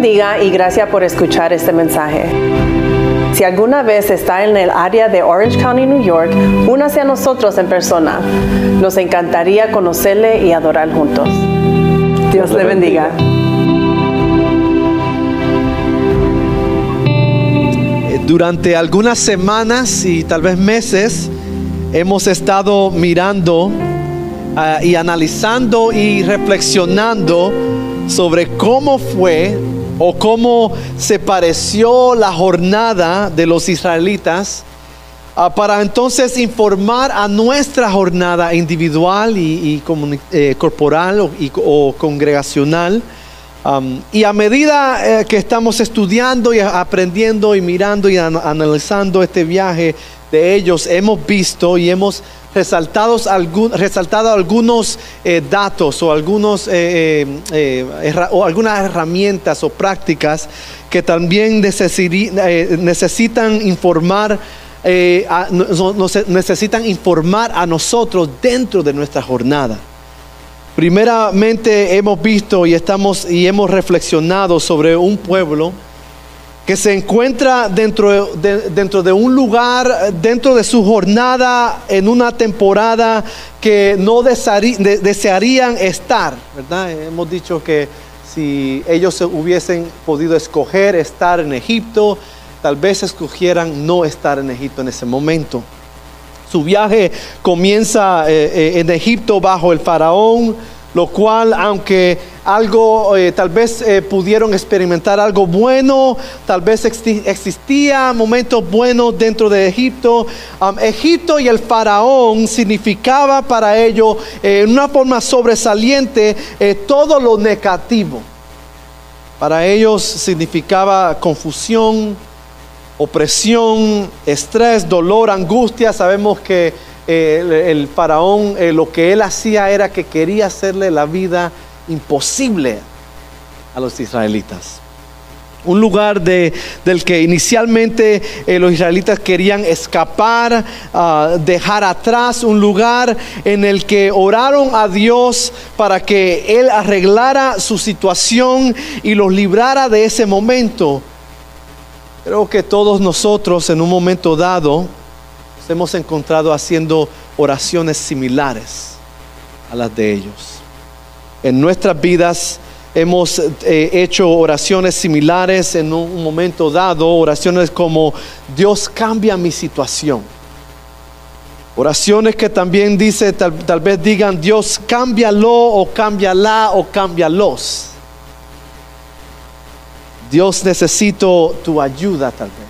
bendiga y gracias por escuchar este mensaje. Si alguna vez está en el área de Orange County, New York, únase a nosotros en persona. Nos encantaría conocerle y adorar juntos. Dios le bendiga. Durante algunas semanas y tal vez meses hemos estado mirando ah, y analizando y reflexionando sobre cómo fue o cómo se pareció la jornada de los israelitas ah, para entonces informar a nuestra jornada individual y, eh, corporal o, congregacional. y a medida eh, que estamos estudiando y aprendiendo y mirando y analizando este viaje de ellos, hemos visto y hemos resaltados resaltado algunos eh, datos o, algunos, eh, eh, o algunas herramientas o prácticas que también necesitan informar. necesitan informar a nosotros dentro de nuestra jornada. Primeramente hemos visto y estamos y hemos reflexionado sobre un pueblo que se encuentra dentro de, dentro de un lugar, dentro de su jornada, en una temporada que no desearían estar, ¿verdad? Hemos dicho que si ellos hubiesen podido escoger estar en Egipto, tal vez escogieran no estar en Egipto en ese momento. Su viaje comienza eh, eh, en Egipto bajo el faraón, lo cual, aunque algo, eh, tal vez eh, pudieron experimentar algo bueno, tal vez existía momentos buenos dentro de Egipto. Egipto y el faraón significaba para ellos, eh, en una forma sobresaliente, todo lo negativo. Para ellos significaba confusión, opresión, estrés, dolor, angustia. Sabemos que el, faraón eh, lo que él hacía era que quería hacerle la vida imposible a los israelitas. Un lugar de, del que inicialmente eh, los israelitas querían escapar, ah, dejar atrás, un lugar en el que oraron a Dios para que Él arreglara su situación y los librara de ese momento. Creo que todos nosotros en un momento dado hemos encontrado haciendo oraciones similares a las de ellos. En nuestras vidas hemos eh, hecho oraciones similares en un momento dado, oraciones como Dios cambia mi situación. Oraciones que también dice, tal, tal vez digan, Dios cámbialo o cámbiala o cámbialos. Dios necesito tu ayuda tal vez.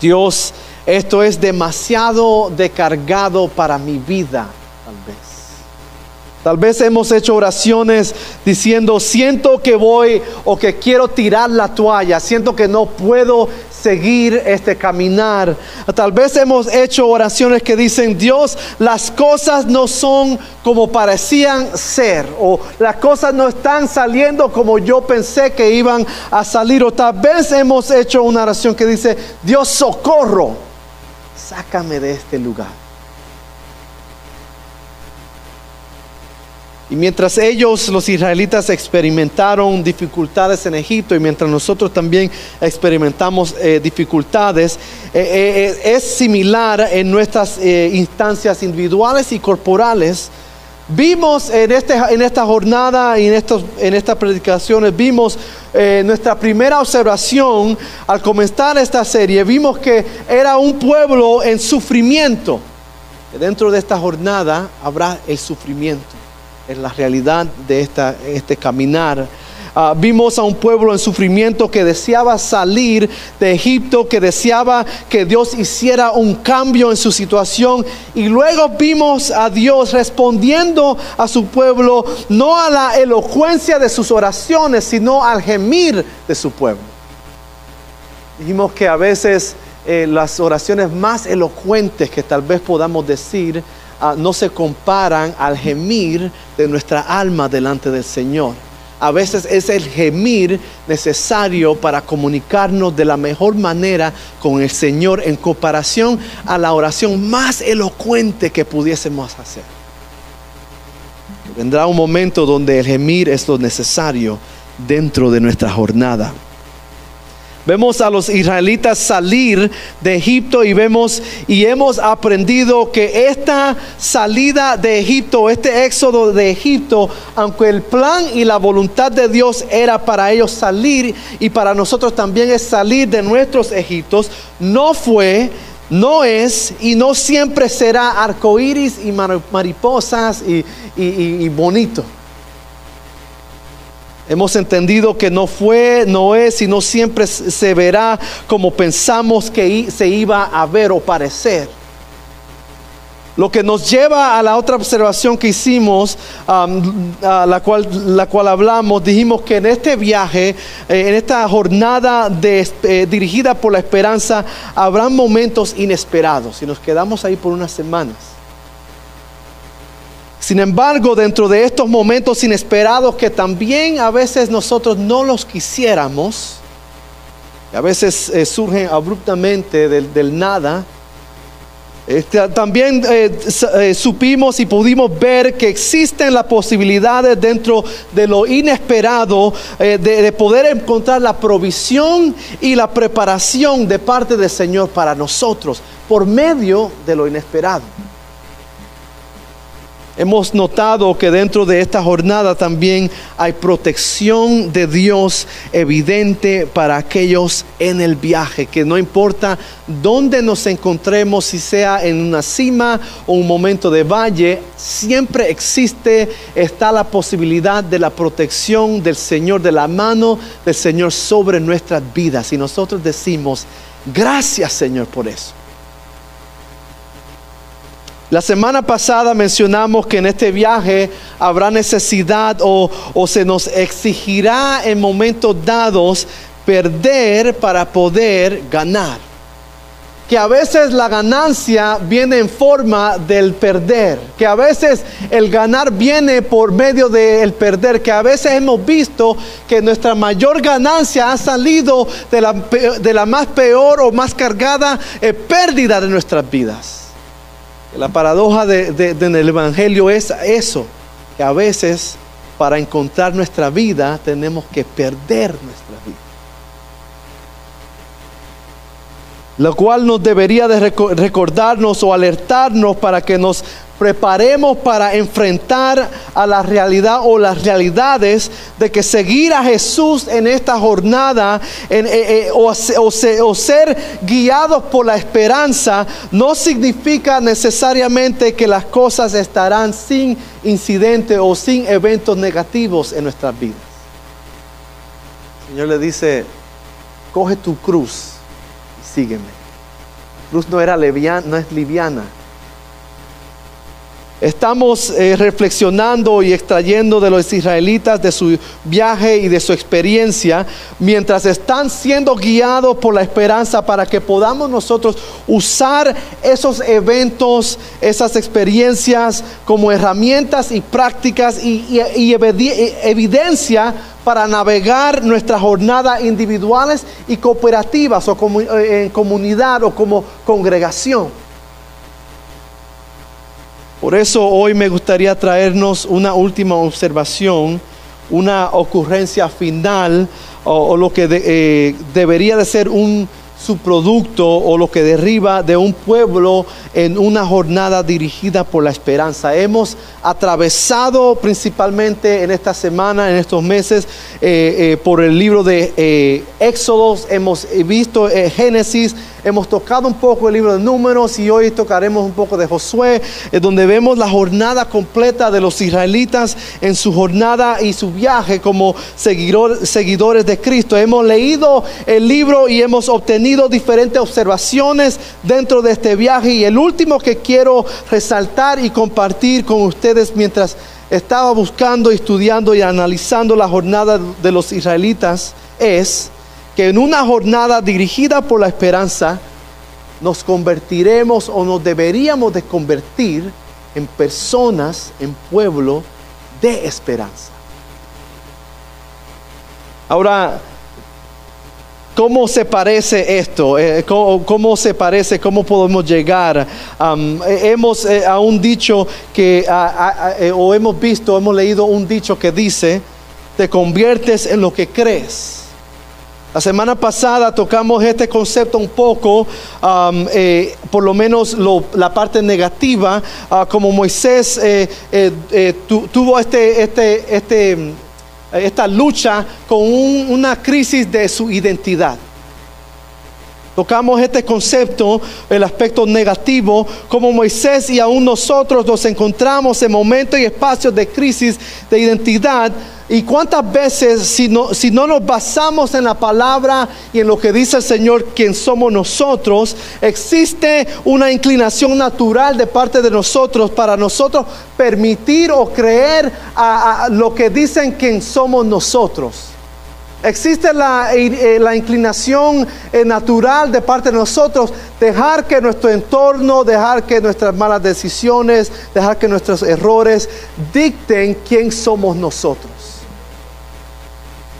Dios esto es demasiado decargado para mi vida, tal vez. Tal vez hemos hecho oraciones diciendo, siento que voy o que quiero tirar la toalla, siento que no puedo seguir este caminar. Tal vez hemos hecho oraciones que dicen, Dios, las cosas no son como parecían ser, o las cosas no están saliendo como yo pensé que iban a salir, o tal vez hemos hecho una oración que dice, Dios, socorro sácame de este lugar. Y mientras ellos, los israelitas, experimentaron dificultades en Egipto y mientras nosotros también experimentamos eh, dificultades, eh, eh, es similar en nuestras instancias individuales y corporales. Vimos en, este, en esta jornada y en, estos, en estas predicaciones, vimos nuestra primera observación al comenzar esta serie, vimos que era un pueblo en sufrimiento. Dentro de esta jornada habrá el sufrimiento, es la realidad de este caminar Ah, vimos a un pueblo en sufrimiento que deseaba salir de Egipto, que deseaba que Dios hiciera un cambio en su situación. Y luego vimos a Dios respondiendo a su pueblo, no a la elocuencia de sus oraciones, sino al gemir de su pueblo. Dijimos que a veces eh, las oraciones más elocuentes que tal vez podamos decir ah, no se comparan al gemir de nuestra alma delante del Señor a veces es el gemir necesario para comunicarnos de la mejor manera con el Señor en comparación a la oración más elocuente que pudiésemos hacer. Vendrá un momento donde el gemir es lo necesario dentro de nuestra jornada. Vemos a los israelitas salir de Egipto y vemos y hemos aprendido que esta salida de Egipto, este éxodo de Egipto, aunque el plan y la voluntad de Dios era para ellos salir y para nosotros también es salir de nuestros Egiptos, no fue no es y no siempre será arcoíris y mariposas y, y bonito. Hemos entendido que no fue, no es y no siempre se verá como pensamos que se iba a ver o parecer. Lo que nos lleva a la otra observación que hicimos, a la, cual, la cual hablamos, dijimos que en este viaje, eh, en esta jornada eh, dirigida por la esperanza, habrán momentos inesperados y nos quedamos ahí por unas semanas. Sin embargo, dentro de estos momentos inesperados que también a veces nosotros no los quisiéramos, a veces eh, surgen abruptamente del, nada, este, también eh, eh, supimos y pudimos ver que existen las posibilidades dentro de lo inesperado de, poder encontrar la provisión y la preparación de parte del Señor para nosotros por medio de lo inesperado. Hemos notado que dentro de esta jornada también hay protección de Dios evidente para aquellos en el viaje, que no importa dónde nos encontremos, si sea en una cima o un momento de valle, siempre existe, está la posibilidad de la protección del Señor, de la mano del Señor sobre nuestras vidas. Y nosotros decimos, gracias Señor por eso. La semana pasada mencionamos que en este viaje habrá necesidad o, se nos exigirá en momentos dados perder para poder ganar. Que a veces la ganancia viene en forma del perder, que a veces el ganar viene por medio del perder, que a veces hemos visto que nuestra mayor ganancia ha salido de la, de la más peor o más cargada eh, pérdida de nuestras vidas. La paradoja de, en el Evangelio es eso, que a veces para encontrar nuestra vida tenemos que perder nuestra vida. Lo cual nos debería de recordarnos o alertarnos para que nos preparemos para enfrentar a la realidad o las realidades de que seguir a Jesús en esta jornada eh, eh, o, ser guiados por la esperanza no significa necesariamente que las cosas estarán sin incidentes o sin eventos negativos en nuestras vidas. El Señor le dice, coge tu cruz y sígueme. La cruz no era liviana, no es liviana Estamos eh, reflexionando y extrayendo de los israelitas de su viaje y de su experiencia, mientras están siendo guiados por la esperanza para que podamos nosotros usar esos eventos, esas experiencias como herramientas y prácticas y, evidencia para navegar nuestras jornadas individuales y cooperativas o como, eh, en comunidad o como congregación. Por eso hoy me gustaría traernos una última observación, una ocurrencia final o, lo que eh, debería de ser un subproducto o lo que derriba de un pueblo en una jornada dirigida por la esperanza. Hemos atravesado principalmente en esta semana, en estos meses, eh, eh, por el libro de Éxodos, hemos visto Génesis, Hemos tocado un poco el libro de números y hoy tocaremos un poco de Josué, donde vemos la jornada completa de los israelitas en su jornada y su viaje como seguidores de Cristo. Hemos leído el libro y hemos obtenido diferentes observaciones dentro de este viaje y el último que quiero resaltar y compartir con ustedes mientras estaba buscando, estudiando y analizando la jornada de los israelitas es que en una jornada dirigida por la esperanza nos convertiremos o nos deberíamos de convertir en personas, en pueblo de esperanza. Ahora, ¿Cómo se parece esto? Eh, ¿Cómo, se parece? ¿Cómo podemos llegar? Eh, hemos eh, aún dicho que, o hemos visto, hemos leído un dicho que dice, te conviertes en lo que crees. La semana pasada tocamos este concepto un poco, eh, por lo menos la parte negativa, ah, como Moisés eh, eh, tu- tuvo este, este, este, esta lucha con un- una crisis de su identidad. Tocamos este concepto, el aspecto negativo, como Moisés y aún nosotros nos encontramos en momentos y espacios de crisis de identidad. Y cuántas veces si no, si no nos basamos en la palabra y en lo que dice el Señor, quien somos nosotros, existe una inclinación natural de parte de nosotros para nosotros permitir o creer a, a lo que dicen quien somos nosotros. Existe la, eh, inclinación eh, natural de parte de nosotros dejar que nuestro entorno, dejar que nuestras malas decisiones, dejar que nuestros errores dicten quién somos nosotros.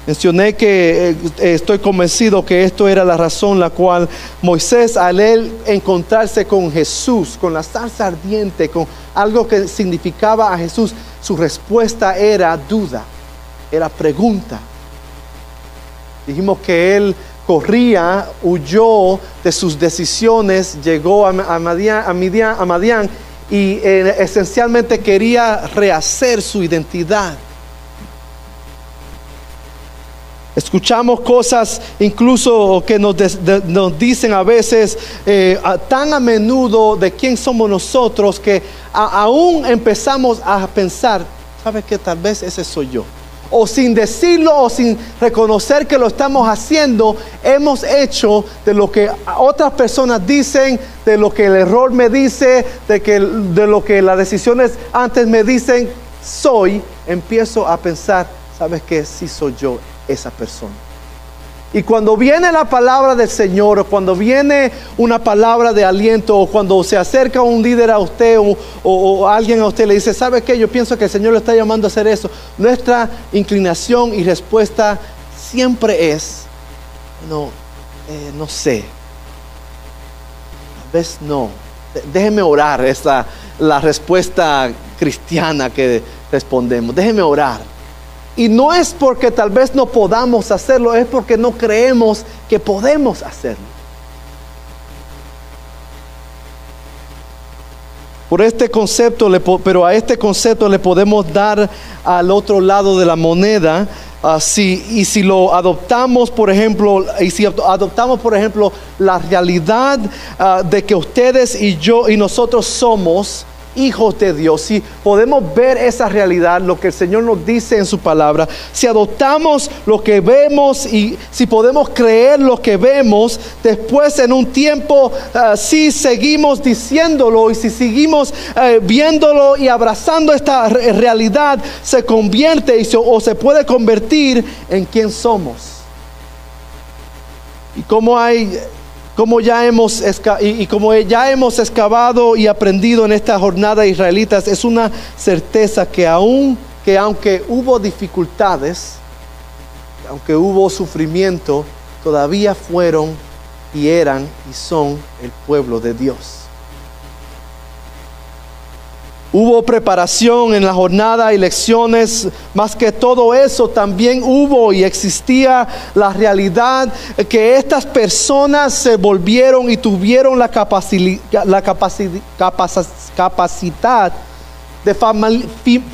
Mencioné que eh, estoy convencido que esto era la razón la cual Moisés al él encontrarse con Jesús, con la salsa ardiente, con algo que significaba a Jesús, su respuesta era duda, era pregunta. Dijimos que él corría, huyó de sus decisiones, llegó a, a a y eh, esencialmente quería rehacer su identidad. Escuchamos cosas incluso que nos, dicen a veces eh, tan a menudo de quién somos nosotros que aún empezamos a pensar, ¿sabes qué? Tal vez ese soy yo. O sin decirlo o sin reconocer que lo estamos haciendo, hemos hecho de lo que otras personas dicen, de lo que el error me dice, de, que, de lo que las decisiones antes me dicen, soy, empiezo a pensar, ¿sabes qué? Sí soy yo esa persona. Y cuando viene la palabra del Señor, o cuando viene una palabra de aliento, o cuando se acerca un líder a usted, o, alguien a usted le dice, ¿sabe qué? Yo pienso que el Señor le está llamando a hacer eso. Nuestra inclinación y respuesta siempre es, no, eh, no sé. Tal vez no. Déjeme orar, es la respuesta cristiana que respondemos. Déjeme orar. Y no es porque tal vez no podamos hacerlo, es porque no creemos que podemos hacerlo. Por este concepto, pero a este concepto le podemos dar al otro lado de la moneda. ah, si- y si lo adoptamos, por ejemplo, y si adop- adoptamos, por ejemplo, la realidad ah, de que ustedes y yo y nosotros somos hijos de Dios, si podemos ver esa realidad, lo que el Señor nos dice en su palabra, si adoptamos lo que vemos y si podemos creer lo que vemos, después en un tiempo, ah, si seguimos diciéndolo y si seguimos eh, viéndolo y abrazando esta re- realidad, se convierte o se puede convertir en quien somos. Y como hay, como ya hemos y, y como ya hemos excavado y aprendido en esta jornada israelitas, es una certeza que aún que aunque hubo dificultades, aunque hubo sufrimiento, todavía fueron y eran y son el pueblo de Dios. Hubo preparación en la jornada y lecciones, más que todo eso también hubo y existía la realidad que estas personas se volvieron y tuvieron la, capacidad de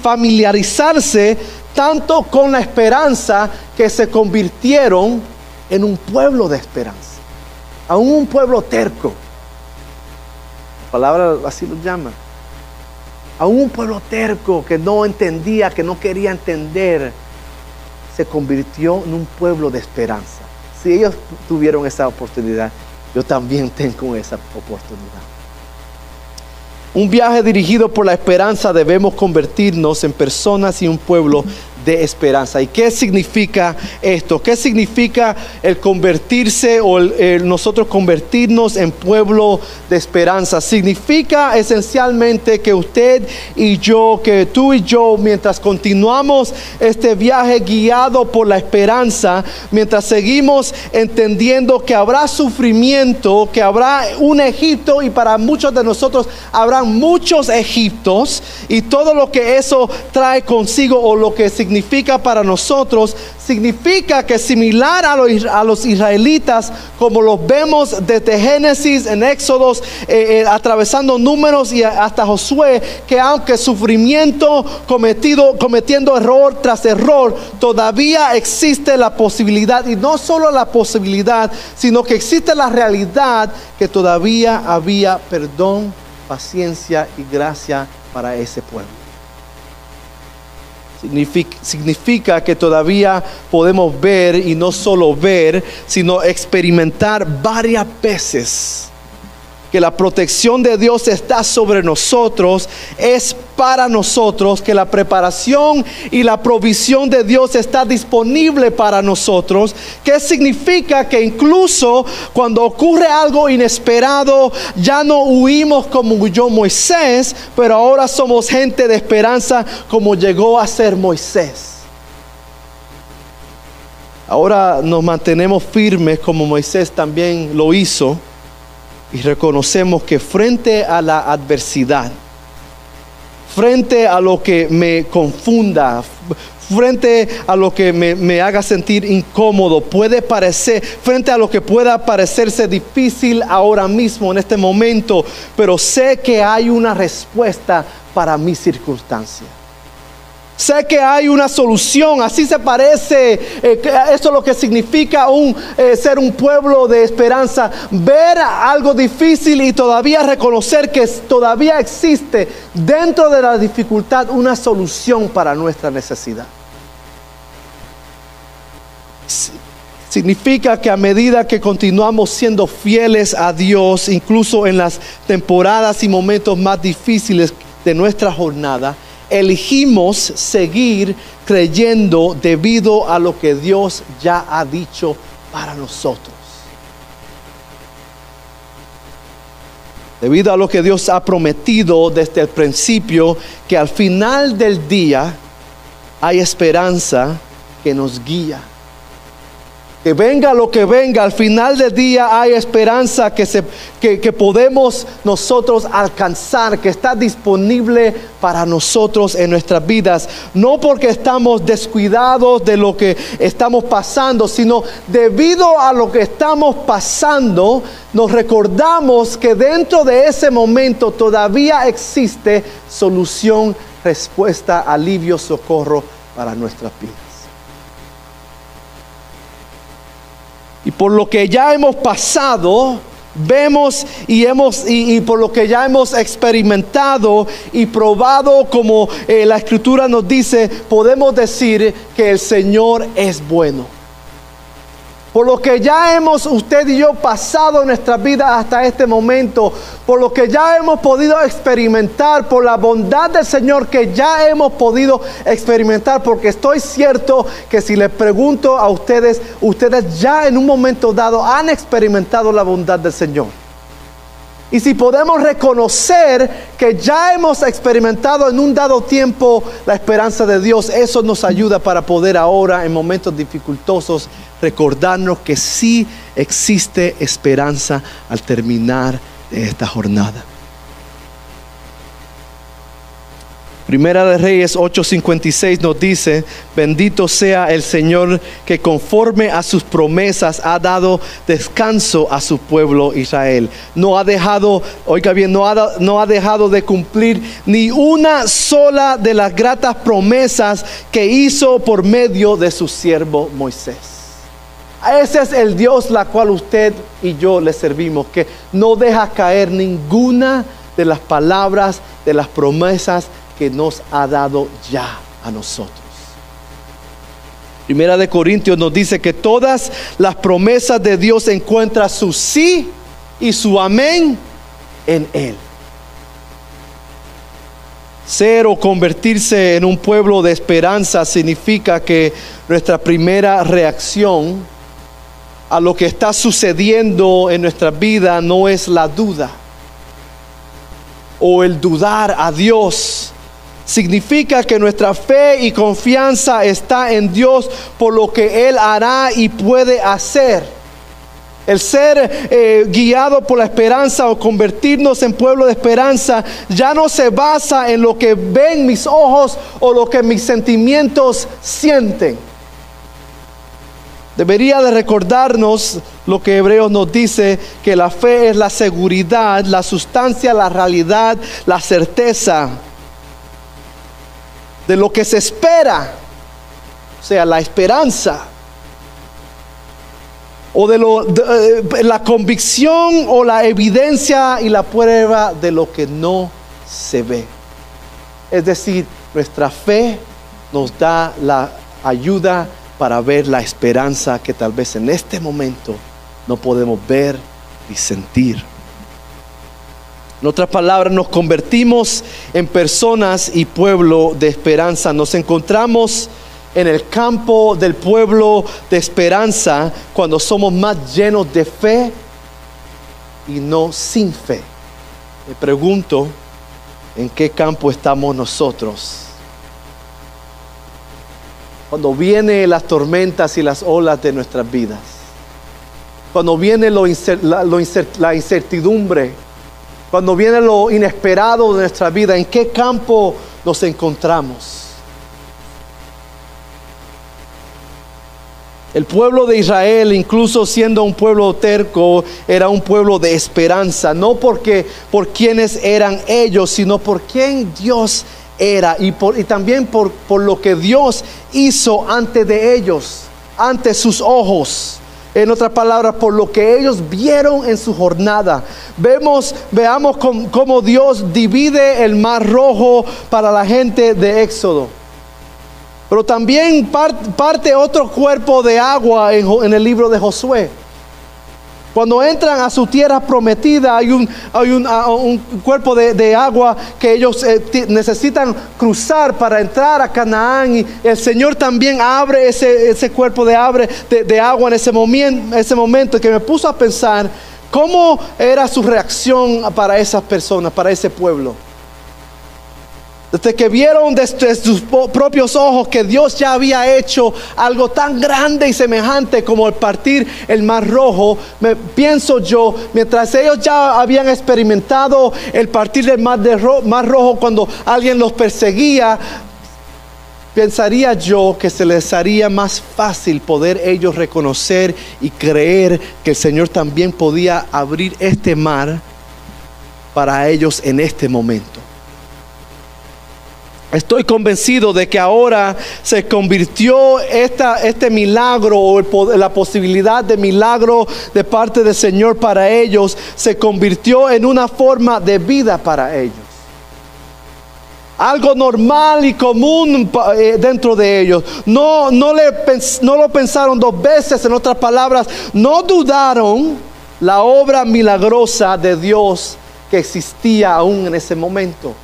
familiarizarse tanto con la esperanza que se convirtieron en un pueblo de esperanza, aún un pueblo terco. La palabra así lo llama a un pueblo terco que no entendía, que no quería entender, se convirtió en un pueblo de esperanza. Si ellos tuvieron esa oportunidad, yo también tengo esa oportunidad. Un viaje dirigido por la esperanza debemos convertirnos en personas y un pueblo de esperanza. ¿Y qué significa esto? ¿Qué significa el convertirse o el, nosotros convertirnos en pueblo de esperanza? Significa esencialmente que usted y yo, que tú y yo, mientras continuamos este viaje guiado por la esperanza, mientras seguimos entendiendo que habrá sufrimiento, que habrá un Egipto y para muchos de nosotros habrá muchos Egiptos y todo lo que eso trae consigo o lo que significa significa para nosotros, significa que similar a los, a los israelitas, como los vemos desde Génesis, en Éxodos, eh, eh, atravesando números y hasta Josué, que aunque sufrimiento cometido, cometiendo error tras error, todavía existe la posibilidad, y no solo la posibilidad, sino que existe la realidad que todavía había perdón, paciencia y gracia para ese pueblo significa, que todavía podemos ver y no solo ver, sino experimentar varias veces que la protección de Dios está sobre nosotros, es para nosotros, que la preparación y la provisión de Dios está disponible para nosotros, que significa que incluso cuando ocurre algo inesperado, ya no huimos como huyó Moisés, pero ahora somos gente de esperanza como llegó a ser Moisés. Ahora nos mantenemos firmes como Moisés también lo hizo y reconocemos que frente a la adversidad, frente a lo que me confunda, frente a lo que me, haga sentir incómodo, puede parecer, frente a lo que pueda parecerse difícil ahora mismo, en este momento, pero sé que hay una respuesta para mi circunstancia. Sé que hay una solución, así se parece, eh, eso es lo que significa un, eh, ser un pueblo de esperanza, ver algo difícil y todavía reconocer que todavía existe dentro de la dificultad una solución para nuestra necesidad. Significa que a medida que continuamos siendo fieles a Dios, incluso en las temporadas y momentos más difíciles de nuestra jornada, elegimos seguir creyendo debido a lo que Dios ya ha dicho para nosotros. Debido a lo que Dios ha prometido desde el principio, que al final del día hay esperanza que nos guía que venga lo que venga, al final del día hay esperanza que, se, que, podemos nosotros alcanzar, que está disponible para nosotros en nuestras vidas. No porque estamos descuidados de lo que estamos pasando, sino debido a lo que estamos pasando, nos recordamos que dentro de ese momento todavía existe solución, respuesta, alivio, socorro para nuestras vidas. Y por lo que ya hemos pasado, vemos y hemos y, por lo que ya hemos experimentado y probado como eh, la escritura nos dice, podemos decir que el Señor es bueno por lo que ya hemos usted y yo pasado en nuestra vida hasta este momento, por lo que ya hemos podido experimentar, por la bondad del Señor que ya hemos podido experimentar, porque estoy cierto que si les pregunto a ustedes, ustedes ya en un momento dado han experimentado la bondad del Señor. Y si podemos reconocer que ya hemos experimentado en un dado tiempo la esperanza de Dios, eso nos ayuda para poder ahora en momentos dificultosos recordarnos que sí existe esperanza al terminar esta jornada. Primera de Reyes 8:56 nos dice, bendito sea el Señor que conforme a sus promesas ha dado descanso a su pueblo Israel. No ha dejado, oiga bien, no ha, no ha dejado de cumplir ni una sola de las gratas promesas que hizo por medio de su siervo Moisés. Ese es el Dios la cual usted y yo le servimos, que no deja caer ninguna de las palabras, de las promesas que nos ha dado ya a nosotros. Primera de Corintios nos dice que todas las promesas de Dios encuentran su sí y su amén en Él. Ser o convertirse en un pueblo de esperanza significa que nuestra primera reacción a lo que está sucediendo en nuestra vida no es la duda o el dudar a Dios. Significa que nuestra fe y confianza está en Dios por lo que Él hará y puede hacer. El ser eh, guiado por la esperanza o convertirnos en pueblo de esperanza ya no se basa en lo que ven mis ojos o lo que mis sentimientos sienten. Debería de recordarnos lo que Hebreos nos dice, que la fe es la seguridad, la sustancia, la realidad, la certeza de lo que se espera, o sea, la esperanza o de, lo, eh, la convicción o la evidencia y la prueba de lo que no se ve. Es decir, nuestra fe nos da la ayuda para ver la esperanza que tal vez en este momento no podemos ver ni sentir. En otras palabras, nos convertimos en personas y pueblo de esperanza. Nos encontramos en el campo del pueblo de esperanza cuando somos más llenos de fe y no sin fe. Me pregunto, ¿en qué campo estamos nosotros? Cuando vienen las tormentas y las olas de nuestras vidas, cuando viene lo la incertidumbre, cuando viene lo inesperado de nuestra vida, ¿en qué campo nos encontramos? El pueblo de Israel, incluso siendo un pueblo terco, era un pueblo de esperanza, no porque por quienes eran ellos, sino por quién Dios era y, por, y también por, por lo que Dios hizo ante de ellos, ante sus ojos. En otras palabras, por lo que ellos vieron en su jornada. Vemos, veamos cómo Dios divide el mar rojo para la gente de Éxodo. Pero también parte otro cuerpo de agua en, el libro de Josué. Cuando entran a su tierra prometida hay un, hay un, cuerpo de, agua que ellos eh, necesitan cruzar para entrar a Canaán y el Señor también abre ese, ese cuerpo de, abre, de, agua en ese, momento, ese momento que me puso a pensar cómo era su reacción para esas personas, para ese pueblo. Desde que vieron desde sus propios ojos que Dios ya había hecho algo tan grande y semejante como el partir el mar rojo, me pienso yo, mientras ellos ya habían experimentado el partir del mar, de mar rojo cuando alguien los perseguía, pensaría yo que se les haría más fácil poder ellos reconocer y creer que el Señor también podía abrir este mar para ellos en este momento. Estoy convencido de que ahora se convirtió esta, este milagro o la posibilidad de milagro de parte del Señor para ellos, se convirtió en una forma de vida para ellos. Algo normal y común eh, dentro de ellos. No, no, le, no lo pensaron dos veces, en otras palabras, no dudaron la obra milagrosa de Dios que existía aún en ese momento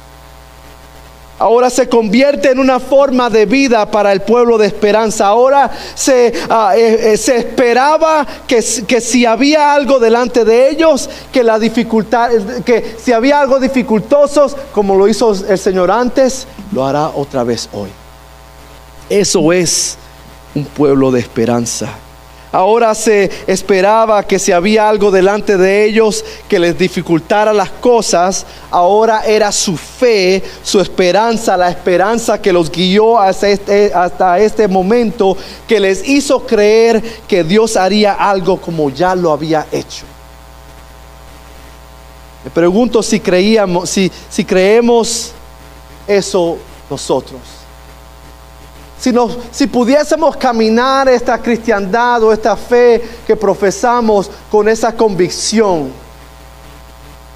ahora se convierte en una forma de vida para el pueblo de esperanza. Ahora se, ah, eh, eh, se esperaba que, que, si había algo delante de ellos, que la dificultad, que si había algo dificultoso, como lo hizo el Señor antes, lo hará otra vez hoy. Eso es un pueblo de esperanza. Ahora se esperaba que si había algo delante de ellos que les dificultara las cosas, ahora era su fe, su esperanza, la esperanza que los guió hasta este, este momento, que les hizo creer que Dios haría algo como ya lo había hecho. Me pregunto si creíamos, si creemos eso nosotros si, pudiésemos caminar esta cristiandad o esta fe que profesamos con esa convicción,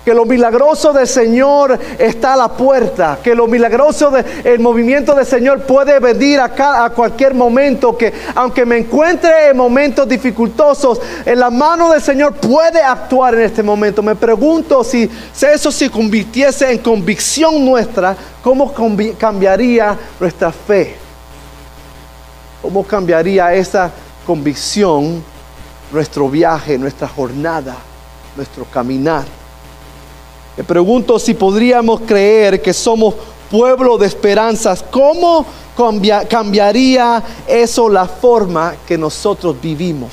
que lo milagroso del Señor está a la puerta, que lo milagroso del movimiento del Señor puede venir a cualquier momento, que aunque me encuentre en momentos dificultosos, en la mano del Señor puede actuar en este momento. Me pregunto si, si eso se convirtiese en convicción nuestra, ¿cómo cambiaría nuestra fe? ¿Cómo cambiaría esa convicción nuestro viaje, nuestra jornada, nuestro caminar? Me pregunto si podríamos creer que somos pueblo de esperanzas. ¿Cómo cambiaría eso la forma que nosotros vivimos?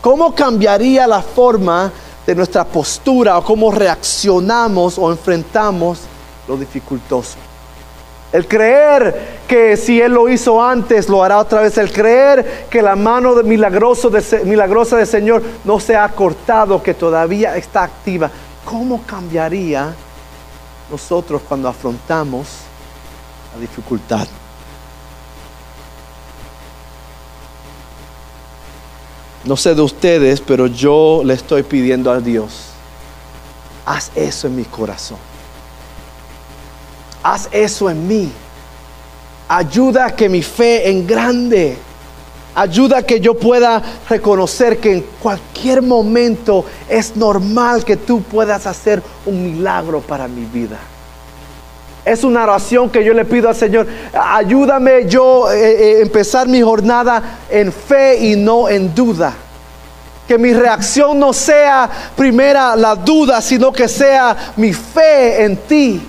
¿Cómo cambiaría la forma de nuestra postura o cómo reaccionamos o enfrentamos lo dificultoso? El creer que si Él lo hizo antes, lo hará otra vez. El creer que la mano milagrosa del Señor no se ha cortado, que todavía está activa. ¿Cómo cambiaría nosotros cuando afrontamos la dificultad? No sé de ustedes, pero yo le estoy pidiendo a Dios, haz eso en mi corazón. Haz eso en mí. Ayuda a que mi fe en grande. Ayuda a que yo pueda reconocer que en cualquier momento es normal que tú puedas hacer un milagro para mi vida. Es una oración que yo le pido al Señor. Ayúdame yo a eh, eh, empezar mi jornada en fe y no en duda. Que mi reacción no sea primera la duda, sino que sea mi fe en ti.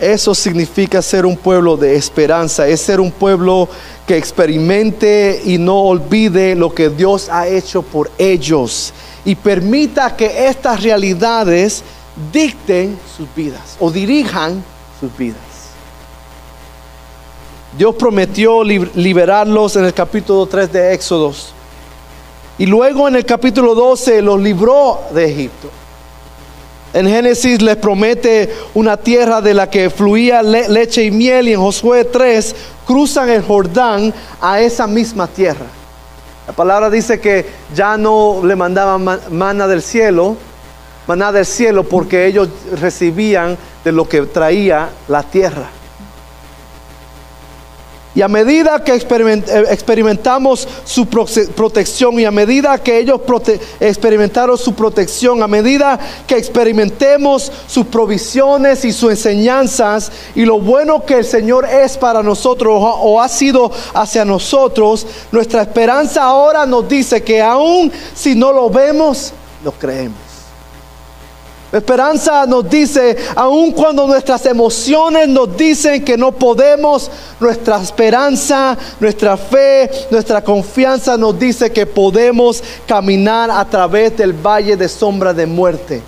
Eso significa ser un pueblo de esperanza, es ser un pueblo que experimente y no olvide lo que Dios ha hecho por ellos y permita que estas realidades dicten sus vidas o dirijan sus vidas. Dios prometió liberarlos en el capítulo 3 de Éxodos y luego en el capítulo 12 los libró de Egipto. En Génesis les promete una tierra de la que fluía leche y miel y en Josué 3 cruzan el Jordán a esa misma tierra. La palabra dice que ya no le mandaban mana del cielo, maná del cielo porque ellos recibían de lo que traía la tierra. Y a medida que eh, experimentamos su protección y a medida que ellos experimentaron su protección, a medida que experimentemos sus provisiones y sus enseñanzas y lo bueno que el Señor es para nosotros o ha sido hacia nosotros, nuestra esperanza ahora nos dice que aún si no lo vemos, lo creemos. Esperanza nos dice, aun cuando nuestras emociones nos dicen que no podemos, nuestra esperanza, nuestra fe, nuestra confianza nos dice que podemos caminar a través del valle de sombra de muerte.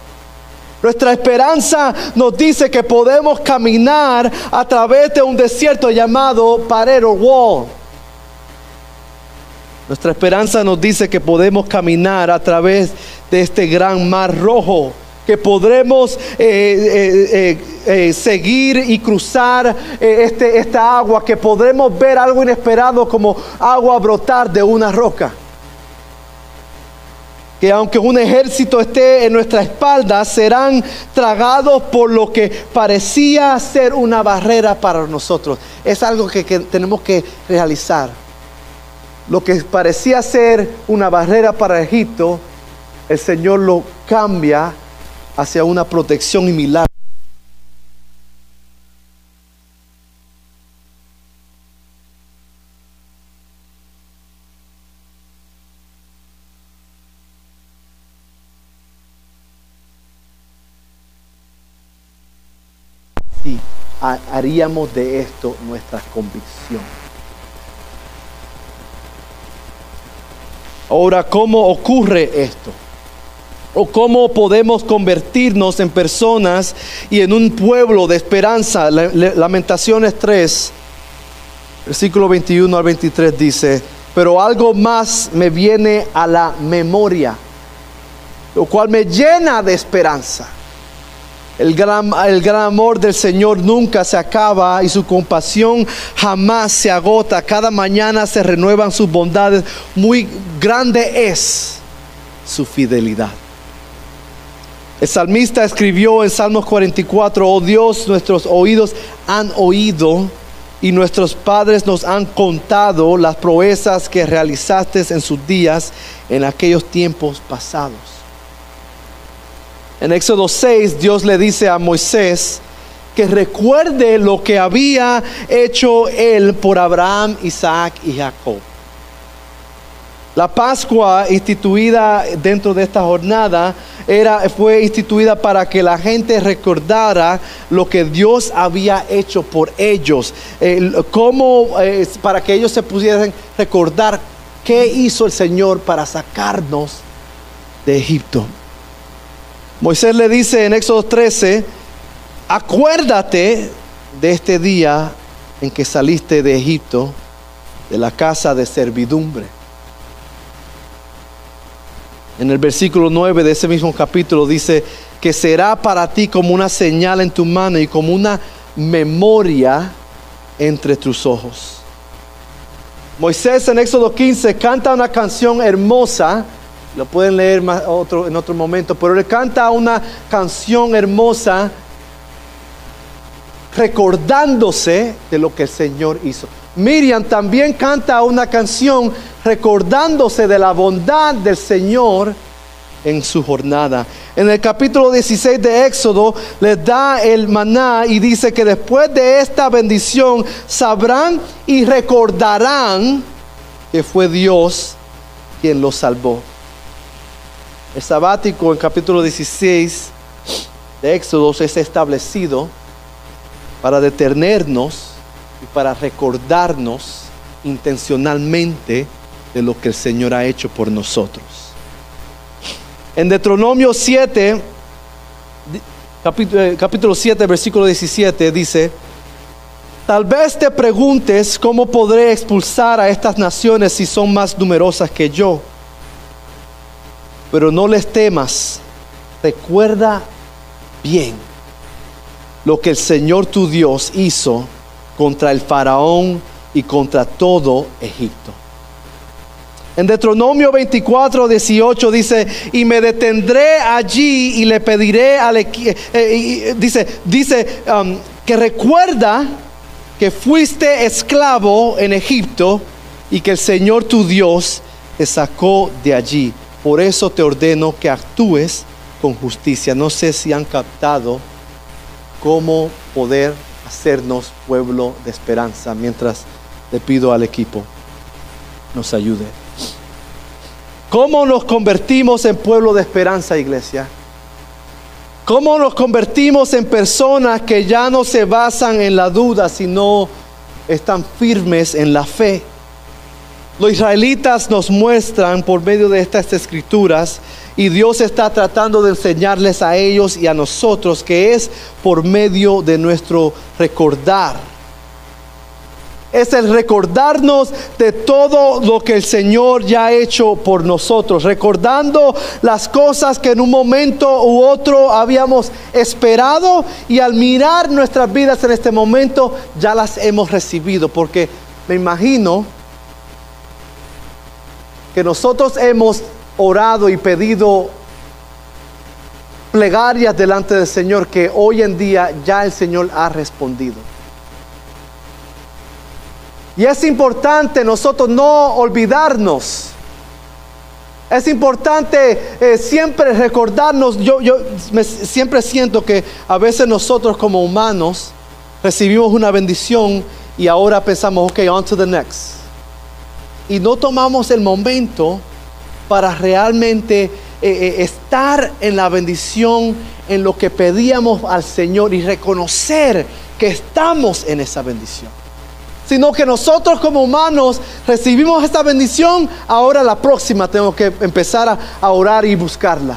Nuestra esperanza nos dice que podemos caminar a través de un desierto llamado Parero Wall. Nuestra esperanza nos dice que podemos caminar a través de este gran mar rojo que podremos eh, eh, eh, seguir y cruzar este, esta agua, que podremos ver algo inesperado como agua brotar de una roca. Que aunque un ejército esté en nuestra espalda, serán tragados por lo que parecía ser una barrera para nosotros. Es algo que tenemos que realizar. Lo que parecía ser una barrera para Egipto, el Señor lo cambia hacia una protección y milagro. Si haríamos de esto nuestra convicción. Ahora, ¿cómo ocurre esto? O cómo podemos convertirnos en personas y en un pueblo de esperanza. Lamentaciones 3, versículo 21 al 23 dice, pero algo más me viene a la memoria, lo cual me llena de esperanza. El gran, el gran amor del Señor nunca se acaba y su compasión jamás se agota. Cada mañana se renuevan sus bondades. Muy grande es su fidelidad. El salmista escribió en Salmos 44, oh Dios, nuestros oídos han oído y nuestros padres nos han contado las proezas que realizaste en sus días en aquellos tiempos pasados. En Éxodo 6 Dios le dice a Moisés que recuerde lo que había hecho él por Abraham, Isaac y Jacob. La Pascua instituida dentro de esta jornada era, fue instituida para que la gente recordara lo que Dios había hecho por ellos, cómo, eh, para que ellos se pudieran recordar qué hizo el Señor para sacarnos de Egipto. Moisés le dice en Éxodo 13, acuérdate de este día en que saliste de Egipto, de la casa de servidumbre en el versículo 9 de ese mismo capítulo dice que será para ti como una señal en tu mano y como una memoria entre tus ojos. Moisés en Éxodo 15 canta una canción hermosa, lo pueden leer más en otro momento, pero él canta una canción hermosa recordándose de lo que el Señor hizo. Miriam también canta una canción recordándose de la bondad del Señor en su jornada. En el capítulo 16 de Éxodo les da el maná y dice que después de esta bendición sabrán y recordarán que fue Dios quien los salvó. El sabático en capítulo 16 de Éxodo es establecido para detenernos y para recordarnos intencionalmente de lo que el Señor ha hecho por nosotros. En Deuteronomio 7, capítulo, capítulo 7, versículo 17, dice, tal vez te preguntes cómo podré expulsar a estas naciones si son más numerosas que yo, pero no les temas, recuerda bien lo que el Señor tu Dios hizo contra el faraón y contra todo Egipto. En Deuteronomio 24, 18 dice, y me detendré allí y le pediré al eh, eh, dice, dice um, que recuerda que fuiste esclavo en Egipto y que el Señor tu Dios te sacó de allí. Por eso te ordeno que actúes con justicia. No sé si han captado cómo poder hacernos pueblo de esperanza mientras le pido al equipo nos ayude. ¿Cómo nos convertimos en pueblo de esperanza, iglesia? ¿Cómo nos convertimos en personas que ya no se basan en la duda, sino están firmes en la fe? Los israelitas nos muestran por medio de estas escrituras y Dios está tratando de enseñarles a ellos y a nosotros que es por medio de nuestro recordar. Es el recordarnos de todo lo que el Señor ya ha hecho por nosotros, recordando las cosas que en un momento u otro habíamos esperado y al mirar nuestras vidas en este momento ya las hemos recibido, porque me imagino que nosotros hemos orado y pedido plegarias delante del Señor que hoy en día ya el Señor ha respondido. Y es importante nosotros no olvidarnos. Es importante eh, siempre recordarnos. Yo, yo siempre siento que a veces nosotros como humanos recibimos una bendición y ahora pensamos, ok, on to the next. Y no tomamos el momento para realmente eh, eh, estar en la bendición, en lo que pedíamos al Señor y reconocer que estamos en esa bendición sino que nosotros como humanos recibimos esta bendición, ahora la próxima tengo que empezar a, orar y buscarla.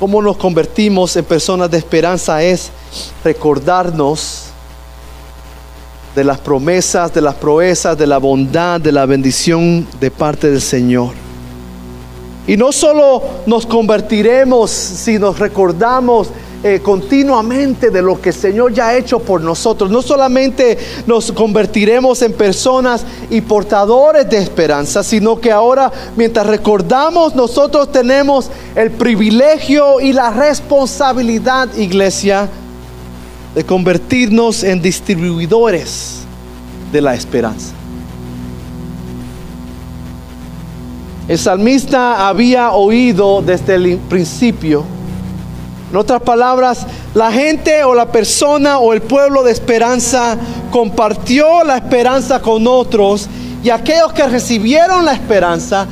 Cómo nos convertimos en personas de esperanza es recordarnos de las promesas, de las proezas, de la bondad, de la bendición de parte del Señor. Y no solo nos convertiremos si nos recordamos eh, continuamente de lo que el Señor ya ha hecho por nosotros. No solamente nos convertiremos en personas y portadores de esperanza, sino que ahora mientras recordamos nosotros tenemos el privilegio y la responsabilidad, iglesia, de convertirnos en distribuidores de la esperanza. El salmista había oído desde el principio en otras palabras, la gente o la persona o el pueblo de esperanza compartió la esperanza con otros Y aquellos que recibieron la esperanza,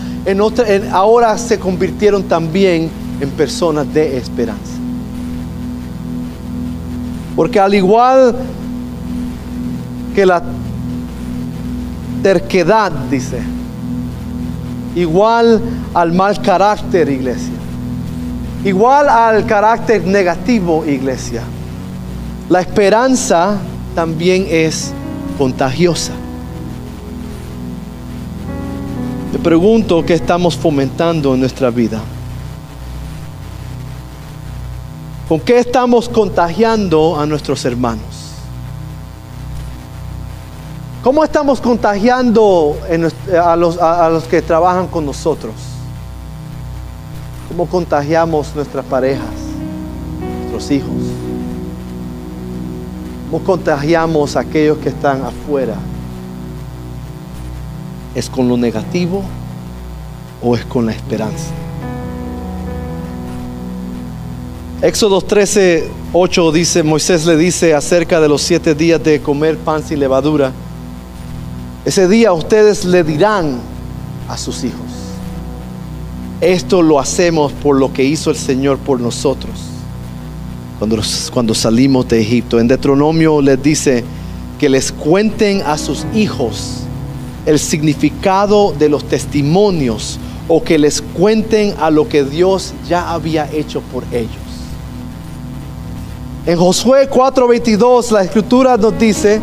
ahora se convirtieron también en personas de esperanza. Porque al igual que la terquedad, dice, igual al mal carácter, iglesia, igual al carácter negativo, iglesia, la esperanza también es contagiosa. Te pregunto qué estamos fomentando en nuestra vida. ¿Con qué estamos contagiando a nuestros hermanos? ¿Cómo estamos contagiando a, los, que trabajan con nosotros? ¿Cómo contagiamos nuestras parejas, nuestros hijos? ¿Cómo contagiamos a aquellos que están afuera? ¿Es con lo negativo o es con la esperanza? Éxodo 13, 8 dice, Moisés le dice acerca de los siete días de comer pan sin levadura. Ese día ustedes le dirán a sus hijos, esto lo hacemos por lo que hizo el Señor por nosotros cuando, cuando salimos de Egipto. En Deuteronomio les dice que les cuenten a sus hijos el significado de los testimonios o que les cuenten a lo que Dios ya había hecho por ellos. En Josué 4:22 la escritura nos dice,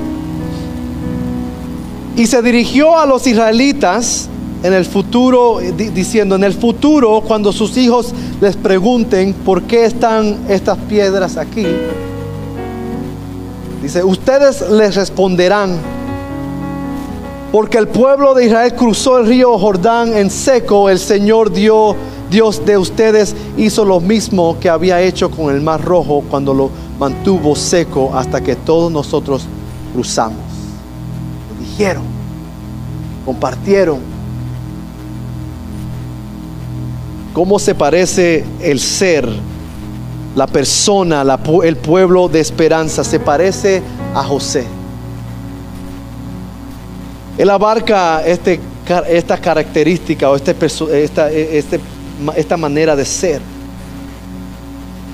y se dirigió a los israelitas en el futuro, diciendo, en el futuro, cuando sus hijos les pregunten por qué están estas piedras aquí, dice, ustedes les responderán, porque el pueblo de Israel cruzó el río Jordán en seco, el Señor dio, Dios de ustedes hizo lo mismo que había hecho con el mar rojo cuando lo mantuvo seco hasta que todos nosotros cruzamos. Lo dijeron, compartieron. ¿Cómo se parece el ser, la persona, el pueblo de esperanza? Se parece a José. Él abarca este, esta característica o este, esta, este, esta manera de ser.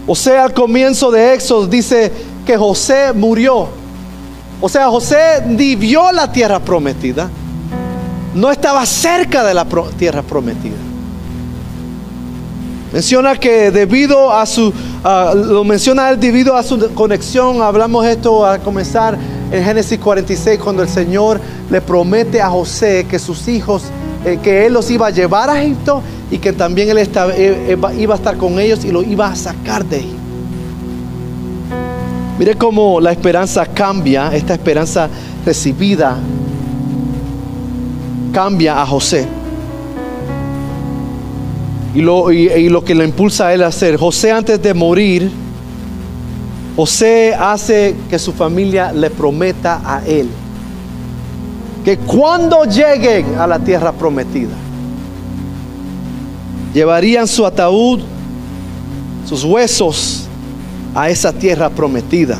O sea, al comienzo de Éxodo dice que José murió. O sea, José ni vio la tierra prometida. No estaba cerca de la tierra prometida. Menciona que debido a su, lo menciona él debido a su conexión, hablamos esto a comenzar en Génesis 46, cuando el Señor le promete a José que sus hijos, eh, que él los iba a llevar a Egipto y que también él eh, eh, iba a estar con ellos y lo iba a sacar de ahí. Mire cómo la esperanza cambia, esta esperanza recibida cambia a José. Y lo, y lo que le impulsa a él a hacer, José antes de morir, José hace que su familia le prometa a él que cuando lleguen a la tierra prometida, llevarían su ataúd, sus huesos a esa tierra prometida.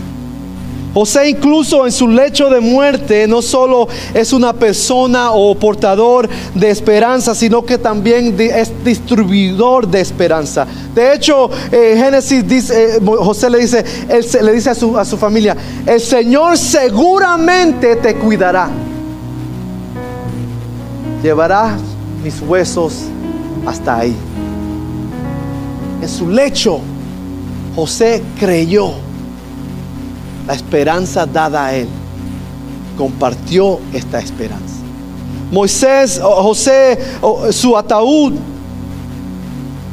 José incluso en su lecho de muerte no solo es una persona o portador de esperanza, sino que también es distribuidor de esperanza. De hecho, eh, Génesis dice, eh, José le dice, él, le dice a su, a su familia, el Señor seguramente te cuidará. Llevará mis huesos hasta ahí. En su lecho, José creyó la esperanza dada a él. Compartió esta esperanza. Moisés, José, su ataúd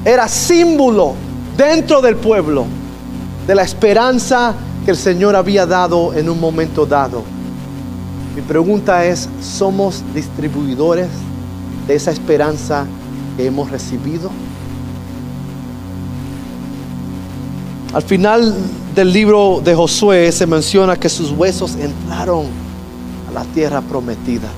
era símbolo dentro del pueblo de la esperanza que el Señor había dado en un momento dado. Mi pregunta es, ¿somos distribuidores de esa esperanza que hemos recibido? Al final del libro de Josué se menciona que sus huesos entraron a la tierra prometida.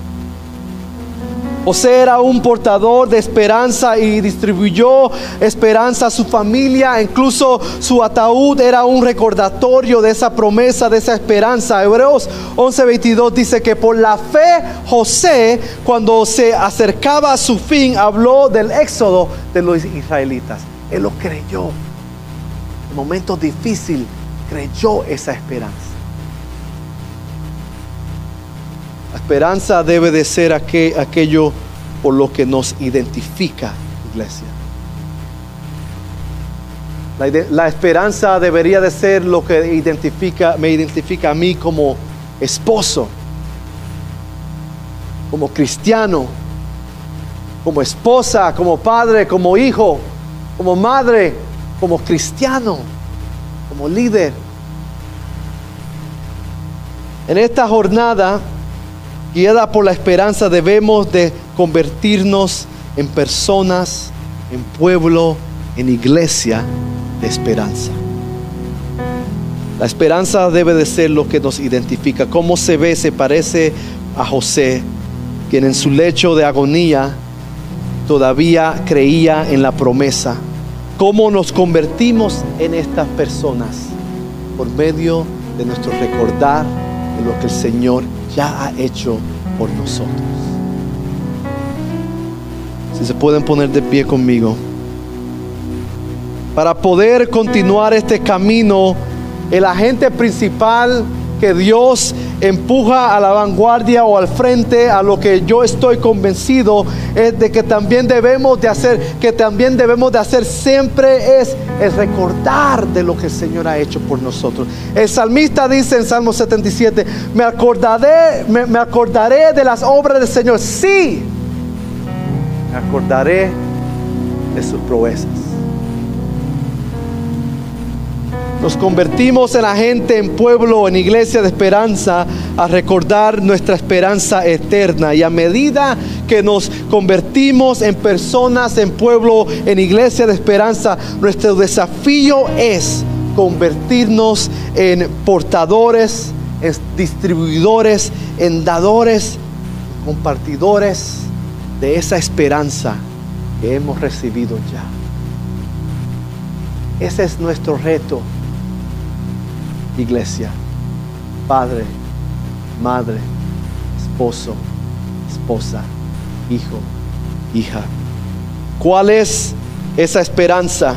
José era un portador de esperanza y distribuyó esperanza a su familia. Incluso su ataúd era un recordatorio de esa promesa, de esa esperanza. Hebreos 11:22 dice que por la fe José, cuando se acercaba a su fin, habló del éxodo de los israelitas. Él lo creyó. En momentos difíciles creyó esa esperanza. La esperanza debe de ser aquello por lo que nos identifica, iglesia. La, esperanza debería de ser lo que identifica, me identifica a mí como esposo, como cristiano, como esposa, como padre, como hijo, como madre, como cristiano, como líder. En esta jornada guiada por la esperanza, debemos de convertirnos en personas, en pueblo, en iglesia de esperanza. La esperanza debe de ser lo que nos identifica. ¿Cómo se ve? Se parece a José, quien en su lecho de agonía todavía creía en la promesa. ¿Cómo nos convertimos en estas personas? Por medio de nuestro recordar de lo que el Señor ya ha hecho por nosotros. Si se pueden poner de pie conmigo. Para poder continuar este camino, el agente principal que Dios empuja a la vanguardia o al frente a lo que yo estoy convencido es de que también debemos de hacer, que también debemos de hacer siempre es el recordar de lo que el Señor ha hecho por nosotros. El salmista dice en Salmo 77, me acordaré, me, acordaré de las obras del Señor. Sí, me acordaré de sus proezas. Nos convertimos en gente, en pueblo, en iglesia de esperanza, a recordar nuestra esperanza eterna. Y a medida que nos convertimos en personas, en pueblo, en iglesia de esperanza, nuestro desafío es convertirnos en portadores, en distribuidores, en dadores, compartidores de esa esperanza que hemos recibido ya. Ese es nuestro reto iglesia, padre, madre, esposo, esposa, hijo, hija. ¿Cuál es esa esperanza?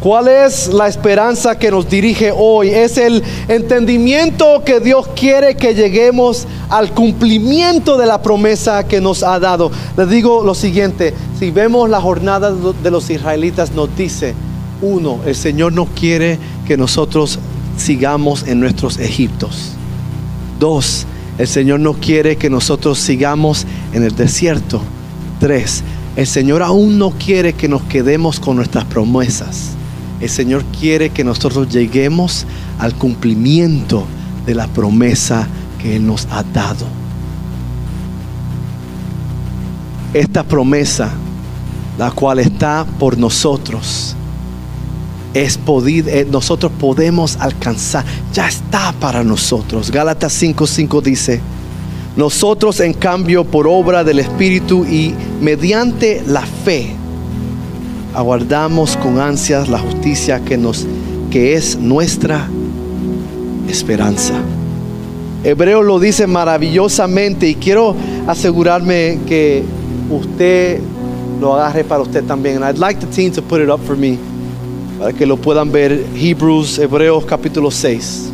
¿Cuál es la esperanza que nos dirige hoy? Es el entendimiento que Dios quiere que lleguemos al cumplimiento de la promesa que nos ha dado. Les digo lo siguiente, si vemos la jornada de los israelitas nos dice, uno, el Señor no quiere que nosotros sigamos en nuestros Egiptos. Dos, el Señor no quiere que nosotros sigamos en el desierto. Tres, el Señor aún no quiere que nos quedemos con nuestras promesas. El Señor quiere que nosotros lleguemos al cumplimiento de la promesa que Él nos ha dado. Esta promesa, la cual está por nosotros, es eh, nosotros podemos alcanzar, ya está para nosotros. Gálatas 5:5 dice, nosotros en cambio por obra del Espíritu y mediante la fe aguardamos con ansias la justicia que nos que es nuestra esperanza. Hebreo lo dice maravillosamente y quiero asegurarme que usted lo agarre para usted también. And I'd like the team to put it up for me para que lo puedan ver. Hebrews, Hebreos capítulo 6.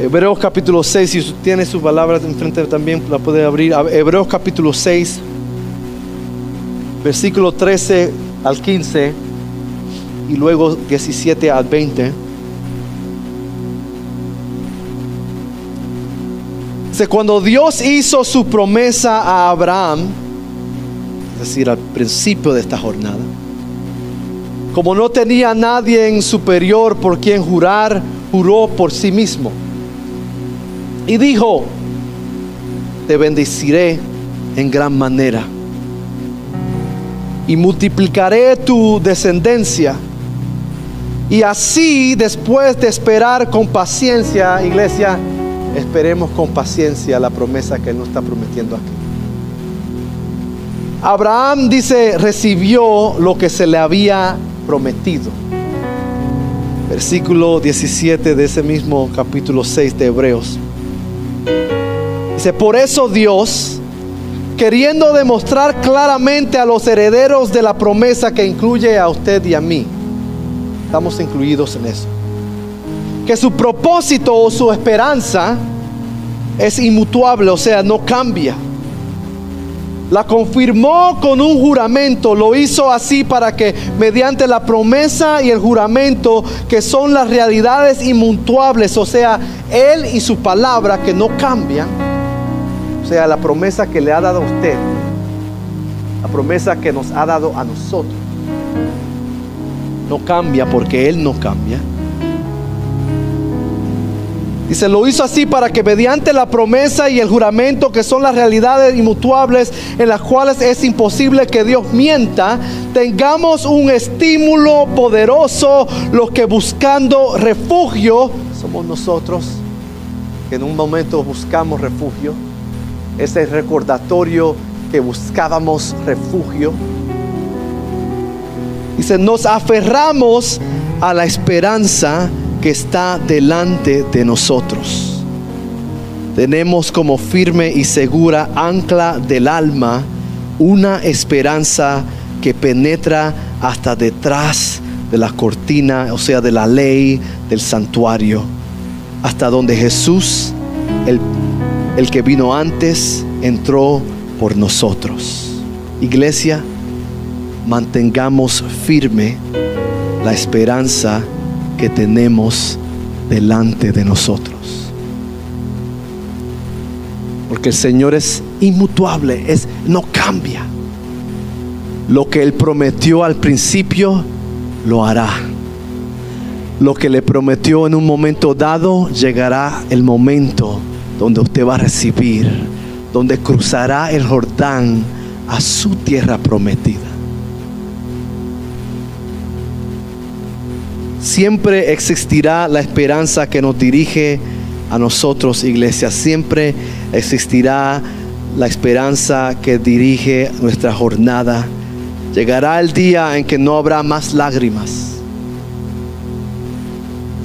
Hebreos capítulo 6, si tiene sus palabras enfrente también la puede abrir. Hebreos capítulo 6, versículo 13 al 15 y luego 17 al 20. Dice, cuando Dios hizo su promesa a Abraham, es decir, al principio de esta jornada, como no tenía nadie en superior por quien jurar, juró por sí mismo. Y dijo, te bendeciré en gran manera. Y multiplicaré tu descendencia. Y así, después de esperar con paciencia, iglesia, esperemos con paciencia la promesa que Él nos está prometiendo aquí. Abraham dice, recibió lo que se le había prometido. Versículo 17 de ese mismo capítulo 6 de Hebreos. Dice, por eso Dios, queriendo demostrar claramente a los herederos de la promesa que incluye a usted y a mí, estamos incluidos en eso, que su propósito o su esperanza es inmutuable, o sea, no cambia. La confirmó con un juramento, lo hizo así para que mediante la promesa y el juramento, que son las realidades inmutables, o sea, Él y su palabra que no cambian, o sea, la promesa que le ha dado a usted, la promesa que nos ha dado a nosotros, no cambia porque Él no cambia. Y se lo hizo así para que mediante la promesa y el juramento, que son las realidades inmutables en las cuales es imposible que Dios mienta, tengamos un estímulo poderoso, los que buscando refugio, somos nosotros, que en un momento buscamos refugio, ese recordatorio que buscábamos refugio. Dice, nos aferramos a la esperanza que está delante de nosotros. Tenemos como firme y segura ancla del alma una esperanza que penetra hasta detrás de la cortina, o sea, de la ley del santuario, hasta donde Jesús, el, el que vino antes, entró por nosotros. Iglesia, mantengamos firme la esperanza que tenemos delante de nosotros. Porque el Señor es inmutable, es no cambia. Lo que él prometió al principio lo hará. Lo que le prometió en un momento dado llegará el momento donde usted va a recibir, donde cruzará el Jordán a su tierra prometida. Siempre existirá la esperanza que nos dirige a nosotros, iglesia. Siempre existirá la esperanza que dirige nuestra jornada. Llegará el día en que no habrá más lágrimas.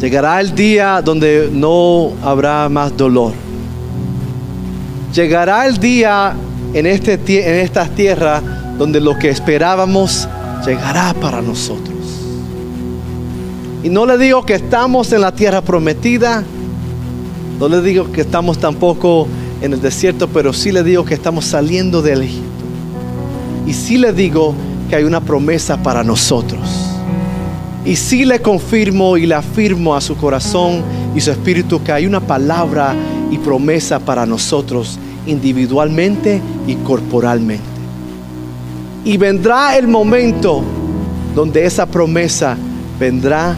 Llegará el día donde no habrá más dolor. Llegará el día en, este, en esta tierra donde lo que esperábamos llegará para nosotros. Y no le digo que estamos en la tierra prometida, no le digo que estamos tampoco en el desierto, pero sí le digo que estamos saliendo del Egipto. Y sí le digo que hay una promesa para nosotros. Y sí le confirmo y le afirmo a su corazón y su espíritu que hay una palabra y promesa para nosotros individualmente y corporalmente. Y vendrá el momento donde esa promesa vendrá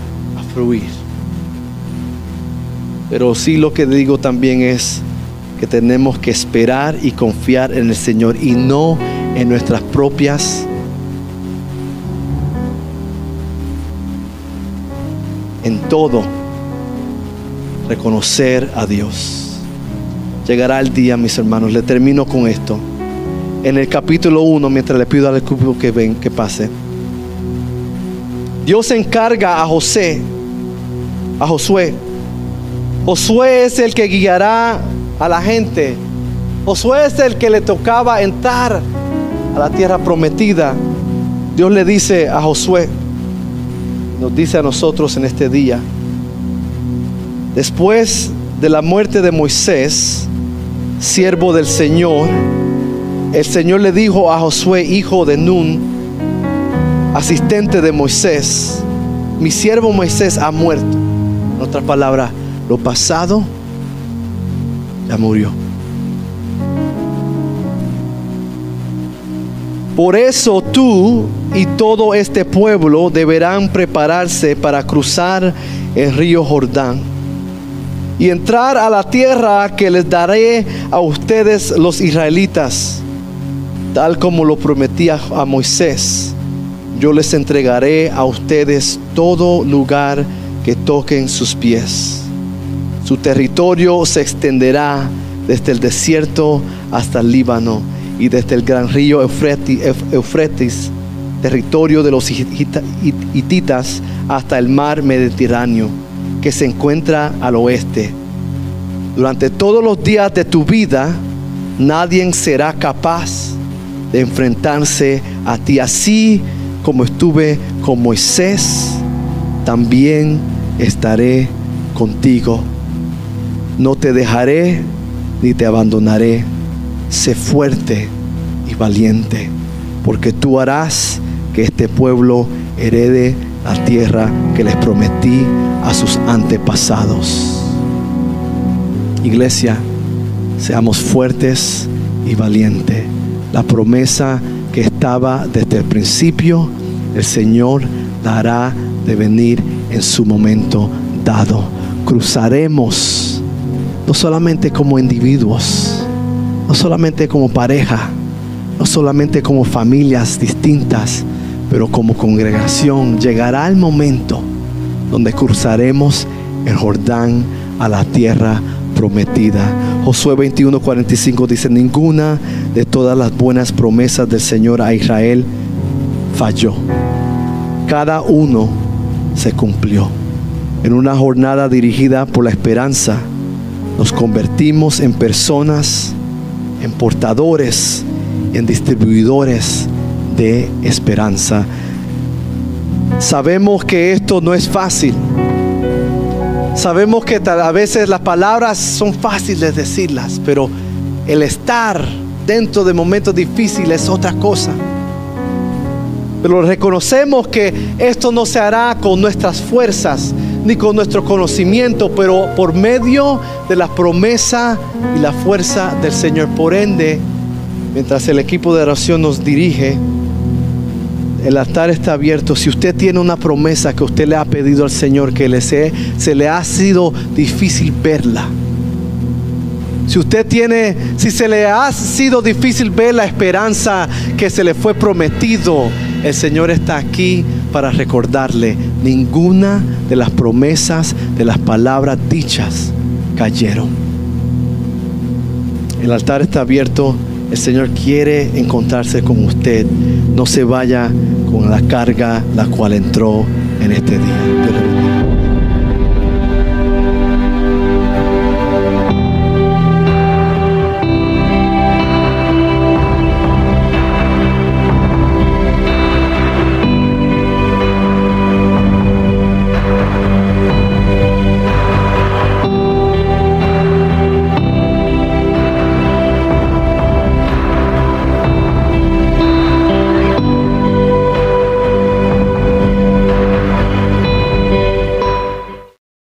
pero sí lo que digo también es que tenemos que esperar y confiar en el Señor y no en nuestras propias en todo reconocer a Dios. Llegará el día, mis hermanos, le termino con esto. En el capítulo 1, mientras le pido al equipo que ven, que pase. Dios encarga a José a Josué. Josué es el que guiará a la gente. Josué es el que le tocaba entrar a la tierra prometida. Dios le dice a Josué, nos dice a nosotros en este día, después de la muerte de Moisés, siervo del Señor, el Señor le dijo a Josué, hijo de Nun, asistente de Moisés, mi siervo Moisés ha muerto en otras palabras, lo pasado ya murió. Por eso tú y todo este pueblo deberán prepararse para cruzar el río Jordán y entrar a la tierra que les daré a ustedes los israelitas, tal como lo prometía a Moisés. Yo les entregaré a ustedes todo lugar que toquen sus pies. Su territorio se extenderá desde el desierto hasta el Líbano y desde el gran río Eufretis, territorio de los hititas, hasta el mar Mediterráneo, que se encuentra al oeste. Durante todos los días de tu vida, nadie será capaz de enfrentarse a ti. Así como estuve con Moisés, también estaré contigo. No te dejaré ni te abandonaré. Sé fuerte y valiente, porque tú harás que este pueblo herede la tierra que les prometí a sus antepasados. Iglesia, seamos fuertes y valientes. La promesa que estaba desde el principio, el Señor dará de venir en su momento dado. Cruzaremos no solamente como individuos, no solamente como pareja, no solamente como familias distintas, pero como congregación llegará el momento donde cruzaremos el Jordán a la tierra prometida. Josué 21:45 dice, ninguna de todas las buenas promesas del Señor a Israel falló. Cada uno se cumplió. En una jornada dirigida por la esperanza, nos convertimos en personas, en portadores, en distribuidores de esperanza. Sabemos que esto no es fácil Sabemos que a veces las palabras son fáciles decirlas, pero el estar dentro de momentos difíciles es otra cosa. Pero reconocemos que esto no se hará con nuestras fuerzas ni con nuestro conocimiento, pero por medio de la promesa y la fuerza del Señor. Por ende, mientras el equipo de oración nos dirige, el altar está abierto. Si usted tiene una promesa que usted le ha pedido al Señor, que le se, se le ha sido difícil verla. Si usted tiene, si se le ha sido difícil ver la esperanza que se le fue prometido, el Señor está aquí para recordarle, ninguna de las promesas, de las palabras dichas, cayeron. El altar está abierto. El Señor quiere encontrarse con usted. No se vaya con la carga la cual entró en este día.